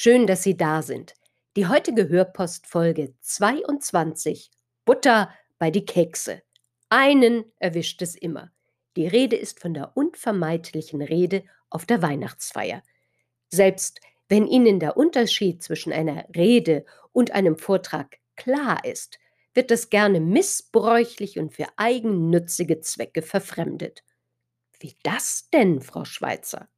Schön, dass Sie da sind. Die heutige Hörpost Folge 22 Butter bei die Kekse. Einen erwischt es immer. Die Rede ist von der unvermeidlichen Rede auf der Weihnachtsfeier. Selbst wenn Ihnen der Unterschied zwischen einer Rede und einem Vortrag klar ist, wird das gerne missbräuchlich und für eigennützige Zwecke verfremdet. Wie das denn, Frau Schweizer?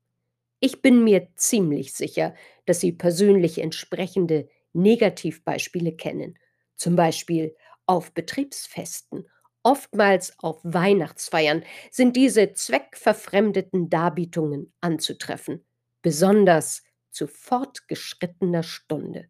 Ich bin mir ziemlich sicher, dass Sie persönlich entsprechende Negativbeispiele kennen, zum Beispiel auf Betriebsfesten, oftmals auf Weihnachtsfeiern sind diese zweckverfremdeten Darbietungen anzutreffen, besonders zu fortgeschrittener Stunde.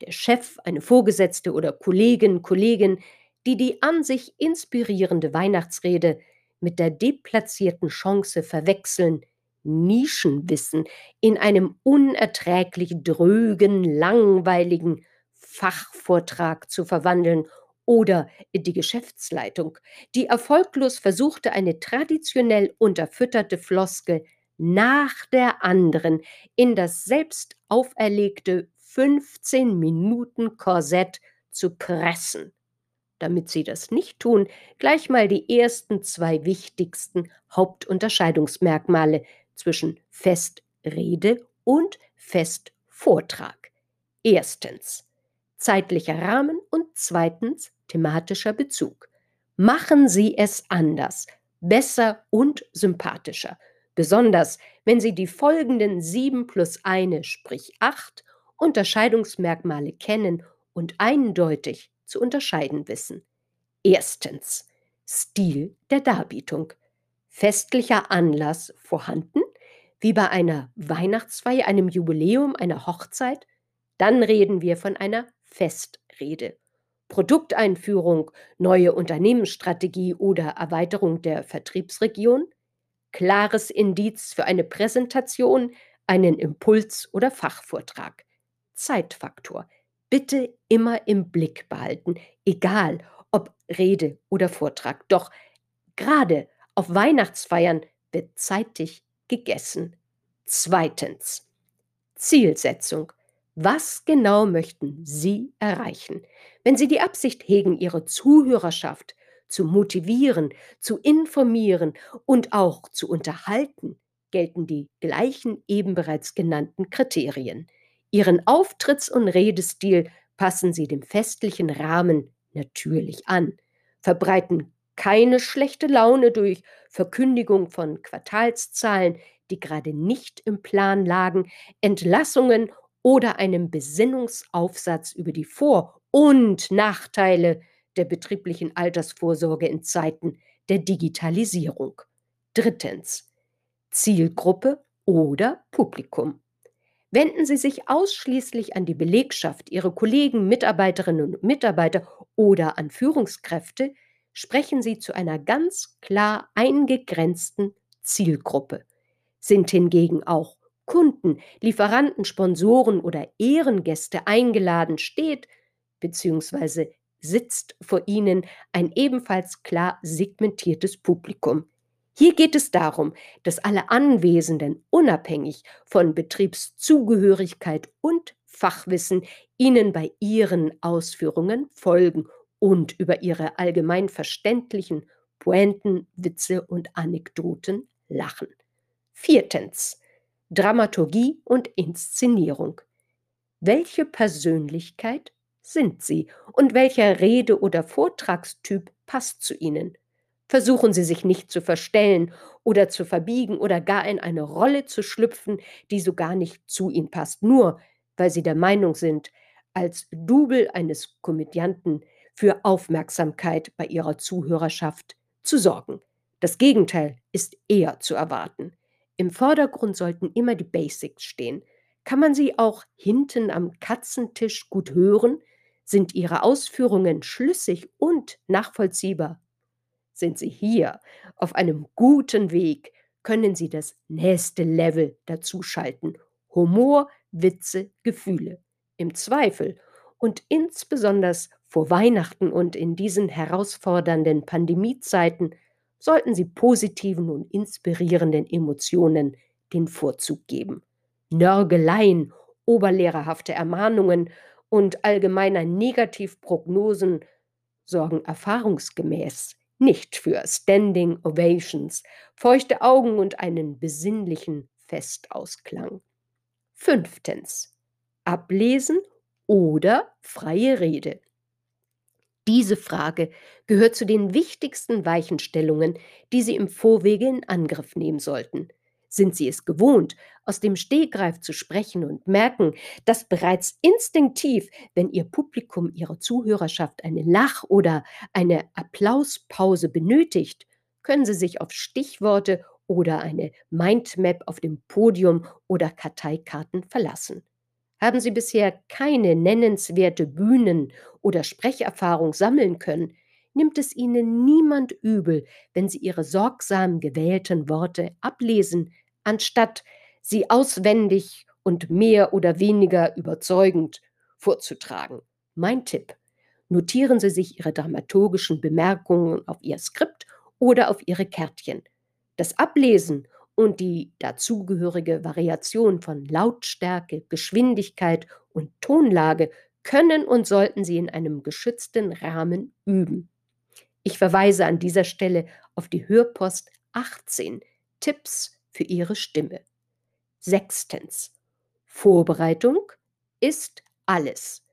Der Chef, eine Vorgesetzte oder Kollegin, Kollegin, die die an sich inspirierende Weihnachtsrede mit der deplatzierten Chance verwechseln, Nischenwissen in einem unerträglich drögen, langweiligen Fachvortrag zu verwandeln oder die Geschäftsleitung, die erfolglos versuchte, eine traditionell unterfütterte Floskel nach der anderen in das selbst auferlegte 15 Minuten Korsett zu pressen. Damit sie das nicht tun, gleich mal die ersten zwei wichtigsten Hauptunterscheidungsmerkmale zwischen Festrede und Festvortrag. Erstens zeitlicher Rahmen und zweitens thematischer Bezug. Machen Sie es anders, besser und sympathischer, besonders wenn Sie die folgenden sieben plus eine, sprich acht Unterscheidungsmerkmale kennen und eindeutig zu unterscheiden wissen. Erstens Stil der Darbietung. Festlicher Anlass vorhanden, wie bei einer Weihnachtsfeier, einem Jubiläum, einer Hochzeit, dann reden wir von einer Festrede. Produkteinführung, neue Unternehmensstrategie oder Erweiterung der Vertriebsregion, klares Indiz für eine Präsentation, einen Impuls oder Fachvortrag. Zeitfaktor. Bitte immer im Blick behalten, egal ob Rede oder Vortrag. Doch gerade auf Weihnachtsfeiern wird zeitig gegessen. Zweitens. Zielsetzung. Was genau möchten Sie erreichen? Wenn Sie die Absicht hegen, Ihre Zuhörerschaft zu motivieren, zu informieren und auch zu unterhalten, gelten die gleichen eben bereits genannten Kriterien. Ihren Auftritts- und Redestil passen Sie dem festlichen Rahmen natürlich an, verbreiten keine schlechte Laune durch Verkündigung von Quartalszahlen, die gerade nicht im Plan lagen, Entlassungen oder einem Besinnungsaufsatz über die Vor- und Nachteile der betrieblichen Altersvorsorge in Zeiten der Digitalisierung. Drittens. Zielgruppe oder Publikum. Wenden Sie sich ausschließlich an die Belegschaft, Ihre Kollegen, Mitarbeiterinnen und Mitarbeiter oder an Führungskräfte, sprechen Sie zu einer ganz klar eingegrenzten Zielgruppe. Sind hingegen auch Kunden, Lieferanten, Sponsoren oder Ehrengäste eingeladen, steht bzw. sitzt vor Ihnen ein ebenfalls klar segmentiertes Publikum. Hier geht es darum, dass alle Anwesenden unabhängig von Betriebszugehörigkeit und Fachwissen Ihnen bei Ihren Ausführungen folgen und über ihre allgemein verständlichen Pointen, Witze und Anekdoten lachen. Viertens. Dramaturgie und Inszenierung. Welche Persönlichkeit sind Sie und welcher Rede- oder Vortragstyp passt zu Ihnen? Versuchen Sie sich nicht zu verstellen oder zu verbiegen oder gar in eine Rolle zu schlüpfen, die so gar nicht zu Ihnen passt, nur weil Sie der Meinung sind, als Double eines Komödianten für Aufmerksamkeit bei ihrer Zuhörerschaft zu sorgen. Das Gegenteil ist eher zu erwarten. Im Vordergrund sollten immer die Basics stehen. Kann man Sie auch hinten am Katzentisch gut hören? Sind Ihre Ausführungen schlüssig und nachvollziehbar? Sind Sie hier auf einem guten Weg, können Sie das nächste Level dazuschalten. Humor, Witze, Gefühle. Im Zweifel und insbesondere vor Weihnachten und in diesen herausfordernden Pandemiezeiten sollten Sie positiven und inspirierenden Emotionen den Vorzug geben. Nörgeleien, oberlehrerhafte Ermahnungen und allgemeiner Negativprognosen sorgen erfahrungsgemäß nicht für Standing Ovations, feuchte Augen und einen besinnlichen Festausklang. Fünftens. Ablesen oder freie Rede. Diese Frage gehört zu den wichtigsten Weichenstellungen, die Sie im Vorwege in Angriff nehmen sollten. Sind Sie es gewohnt, aus dem Stegreif zu sprechen und merken, dass bereits instinktiv, wenn Ihr Publikum Ihre Zuhörerschaft eine Lach- oder eine Applauspause benötigt, können Sie sich auf Stichworte oder eine Mindmap auf dem Podium oder Karteikarten verlassen. Haben Sie bisher keine nennenswerte Bühnen- oder Sprecherfahrung sammeln können, nimmt es Ihnen niemand übel, wenn Sie Ihre sorgsam gewählten Worte ablesen, anstatt sie auswendig und mehr oder weniger überzeugend vorzutragen. Mein Tipp. Notieren Sie sich Ihre dramaturgischen Bemerkungen auf Ihr Skript oder auf Ihre Kärtchen. Das Ablesen und die dazugehörige Variation von Lautstärke, Geschwindigkeit und Tonlage können und sollten Sie in einem geschützten Rahmen üben. Ich verweise an dieser Stelle auf die Hörpost 18 Tipps für Ihre Stimme. Sechstens. Vorbereitung ist alles.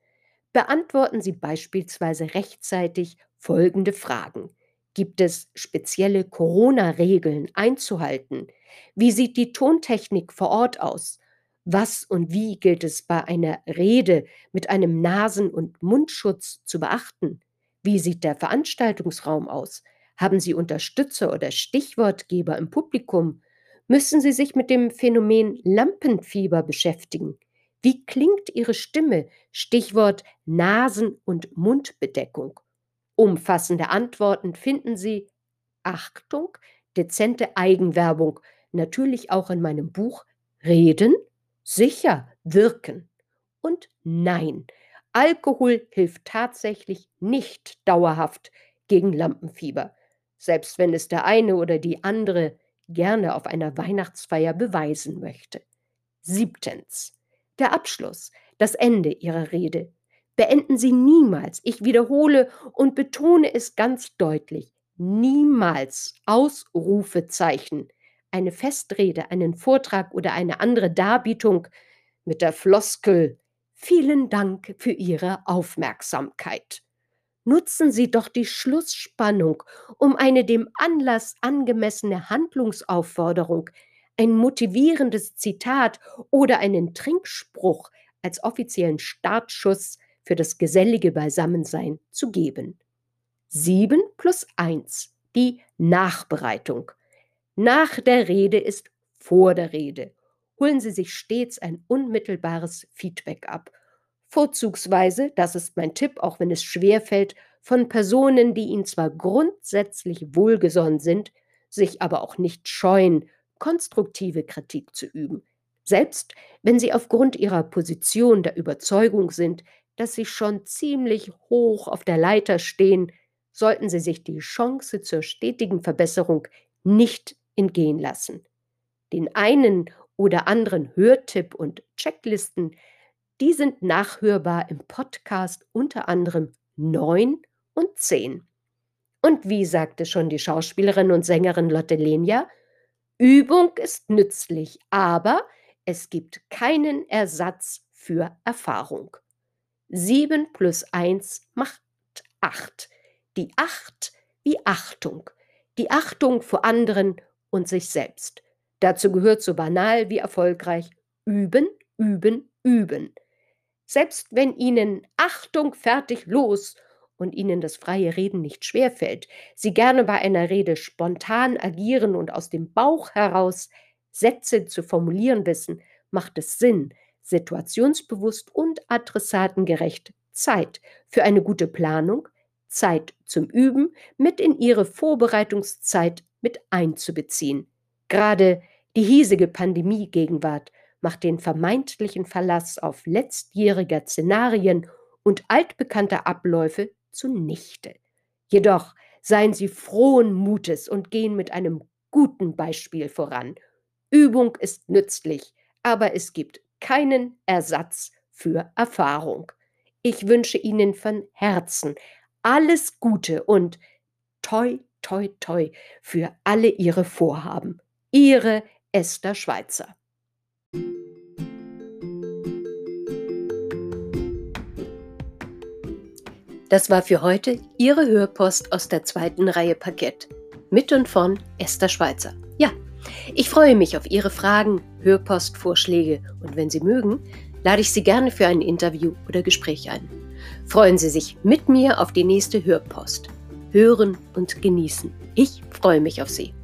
Beantworten Sie beispielsweise rechtzeitig folgende Fragen. Gibt es spezielle Corona-Regeln einzuhalten? Wie sieht die Tontechnik vor Ort aus? Was und wie gilt es bei einer Rede mit einem Nasen- und Mundschutz zu beachten? Wie sieht der Veranstaltungsraum aus? Haben Sie Unterstützer oder Stichwortgeber im Publikum? Müssen Sie sich mit dem Phänomen Lampenfieber beschäftigen? Wie klingt Ihre Stimme? Stichwort Nasen- und Mundbedeckung. Umfassende Antworten finden Sie, Achtung, dezente Eigenwerbung, natürlich auch in meinem Buch Reden, sicher, wirken. Und nein, Alkohol hilft tatsächlich nicht dauerhaft gegen Lampenfieber, selbst wenn es der eine oder die andere gerne auf einer Weihnachtsfeier beweisen möchte. Siebtens. Der Abschluss, das Ende Ihrer Rede. Beenden Sie niemals, ich wiederhole und betone es ganz deutlich, niemals Ausrufezeichen, eine Festrede, einen Vortrag oder eine andere Darbietung mit der Floskel Vielen Dank für Ihre Aufmerksamkeit. Nutzen Sie doch die Schlussspannung, um eine dem Anlass angemessene Handlungsaufforderung, ein motivierendes Zitat oder einen Trinkspruch als offiziellen Startschuss für das gesellige Beisammensein zu geben. 7 plus 1, die Nachbereitung. Nach der Rede ist vor der Rede. Holen Sie sich stets ein unmittelbares Feedback ab. Vorzugsweise, das ist mein Tipp, auch wenn es schwer fällt, von Personen, die Ihnen zwar grundsätzlich wohlgesonnen sind, sich aber auch nicht scheuen, konstruktive Kritik zu üben, selbst wenn sie aufgrund ihrer Position der Überzeugung sind, dass sie schon ziemlich hoch auf der Leiter stehen, sollten sie sich die Chance zur stetigen Verbesserung nicht entgehen lassen. Den einen oder anderen Hörtipp und Checklisten, die sind nachhörbar im Podcast unter anderem 9 und 10. Und wie sagte schon die Schauspielerin und Sängerin Lotte Lenia, Übung ist nützlich, aber es gibt keinen Ersatz für Erfahrung. 7 plus 1 macht 8. Die 8 wie Achtung. Die Achtung vor anderen und sich selbst. Dazu gehört so banal wie erfolgreich üben, üben, üben. Selbst wenn Ihnen Achtung fertig los und Ihnen das freie Reden nicht schwerfällt, Sie gerne bei einer Rede spontan agieren und aus dem Bauch heraus Sätze zu formulieren wissen, macht es Sinn, situationsbewusst und adressatengerecht Zeit für eine gute Planung, Zeit zum Üben mit in ihre Vorbereitungszeit mit einzubeziehen. Gerade die hiesige Pandemie-Gegenwart macht den vermeintlichen Verlass auf letztjähriger Szenarien und altbekannter Abläufe zunichte. Jedoch seien Sie frohen Mutes und gehen mit einem guten Beispiel voran. Übung ist nützlich, aber es gibt keinen Ersatz für Erfahrung. Ich wünsche Ihnen von Herzen alles Gute und toi, toi, toi für alle Ihre Vorhaben. Ihre Esther Schweizer. Das war für heute Ihre Hörpost aus der zweiten Reihe Parkett. Mit und von Esther Schweizer. Ja, ich freue mich auf Ihre Fragen, Hörpostvorschläge und wenn Sie mögen, lade ich Sie gerne für ein Interview oder Gespräch ein. Freuen Sie sich mit mir auf die nächste Hörpost. Hören und genießen. Ich freue mich auf Sie.